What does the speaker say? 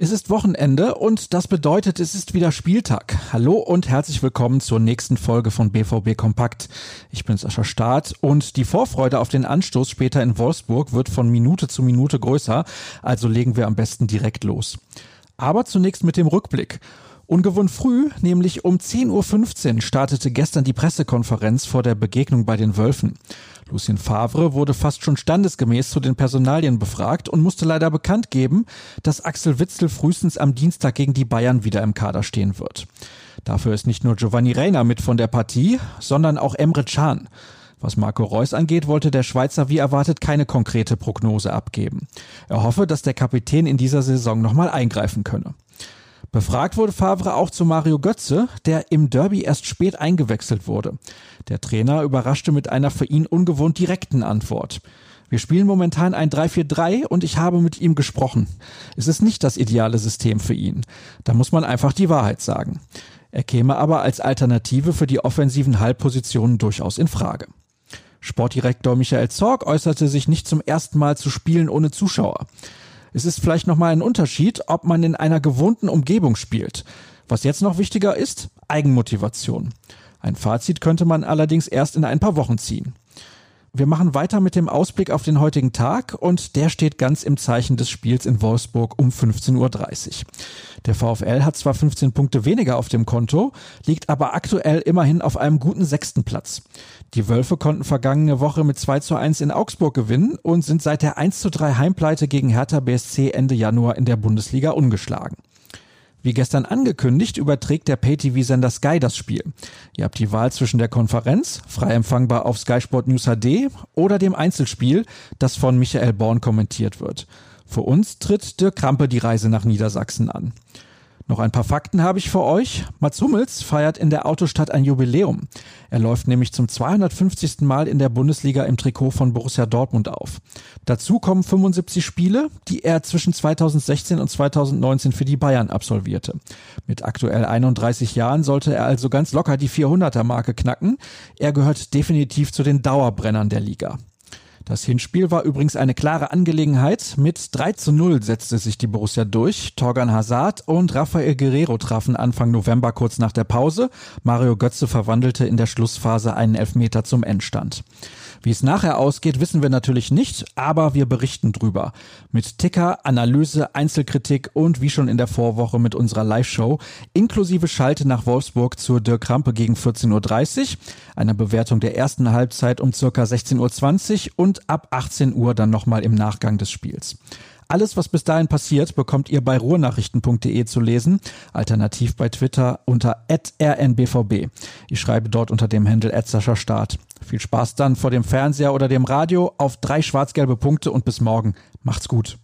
Es ist Wochenende und das bedeutet, es ist wieder Spieltag. Hallo und herzlich willkommen zur nächsten Folge von BVB Kompakt. Ich bin Sascha Staat und die Vorfreude auf den Anstoß später in Wolfsburg wird von Minute zu Minute größer, also legen wir am besten direkt los. Aber zunächst mit dem Rückblick. Ungewohnt früh, nämlich um 10.15 Uhr, startete gestern die Pressekonferenz vor der Begegnung bei den Wölfen. Lucien Favre wurde fast schon standesgemäß zu den Personalien befragt und musste leider bekannt geben, dass Axel Witzel frühestens am Dienstag gegen die Bayern wieder im Kader stehen wird. Dafür ist nicht nur Giovanni Reina mit von der Partie, sondern auch Emre Can. Was Marco Reus angeht, wollte der Schweizer wie erwartet keine konkrete Prognose abgeben. Er hoffe, dass der Kapitän in dieser Saison nochmal eingreifen könne. Befragt wurde Favre auch zu Mario Götze, der im Derby erst spät eingewechselt wurde. Der Trainer überraschte mit einer für ihn ungewohnt direkten Antwort. Wir spielen momentan ein 3-4-3 und ich habe mit ihm gesprochen. Es ist nicht das ideale System für ihn. Da muss man einfach die Wahrheit sagen. Er käme aber als Alternative für die offensiven Halbpositionen durchaus in Frage. Sportdirektor Michael Zorg äußerte sich nicht zum ersten Mal zu Spielen ohne Zuschauer. Es ist vielleicht nochmal ein Unterschied, ob man in einer gewohnten Umgebung spielt. Was jetzt noch wichtiger ist, Eigenmotivation. Ein Fazit könnte man allerdings erst in ein paar Wochen ziehen. Wir machen weiter mit dem Ausblick auf den heutigen Tag und der steht ganz im Zeichen des Spiels in Wolfsburg um 15.30 Uhr. Der VfL hat zwar 15 Punkte weniger auf dem Konto, liegt aber aktuell immerhin auf einem guten sechsten Platz. Die Wölfe konnten vergangene Woche mit 2 zu 1 in Augsburg gewinnen und sind seit der 1 zu 3 Heimpleite gegen Hertha BSC Ende Januar in der Bundesliga ungeschlagen. Wie gestern angekündigt, überträgt der Pay-TV-Sender Sky das Spiel. Ihr habt die Wahl zwischen der Konferenz, frei empfangbar auf Sky Sport News HD, oder dem Einzelspiel, das von Michael Born kommentiert wird. Für uns tritt Dirk Krampe die Reise nach Niedersachsen an. Noch ein paar Fakten habe ich für euch. Mats Hummels feiert in der Autostadt ein Jubiläum. Er läuft nämlich zum 250. Mal in der Bundesliga im Trikot von Borussia Dortmund auf. Dazu kommen 75 Spiele, die er zwischen 2016 und 2019 für die Bayern absolvierte. Mit aktuell 31 Jahren sollte er also ganz locker die 400er Marke knacken. Er gehört definitiv zu den Dauerbrennern der Liga. Das Hinspiel war übrigens eine klare Angelegenheit. Mit 3 zu 0 setzte sich die Borussia durch. Torgan Hazard und Rafael Guerrero trafen Anfang November kurz nach der Pause. Mario Götze verwandelte in der Schlussphase einen Elfmeter zum Endstand. Wie es nachher ausgeht, wissen wir natürlich nicht, aber wir berichten drüber. Mit Ticker, Analyse, Einzelkritik und wie schon in der Vorwoche mit unserer Live-Show, inklusive Schalte nach Wolfsburg zur Dirk Rampe gegen 14.30 Uhr, einer Bewertung der ersten Halbzeit um circa 16.20 Uhr und ab 18 Uhr dann nochmal im Nachgang des Spiels. Alles, was bis dahin passiert, bekommt ihr bei ruhrnachrichten.de zu lesen, alternativ bei Twitter unter rnbvb. Ich schreibe dort unter dem Handel Start. Viel Spaß dann vor dem Fernseher oder dem Radio auf drei schwarz-gelbe Punkte und bis morgen. Macht's gut.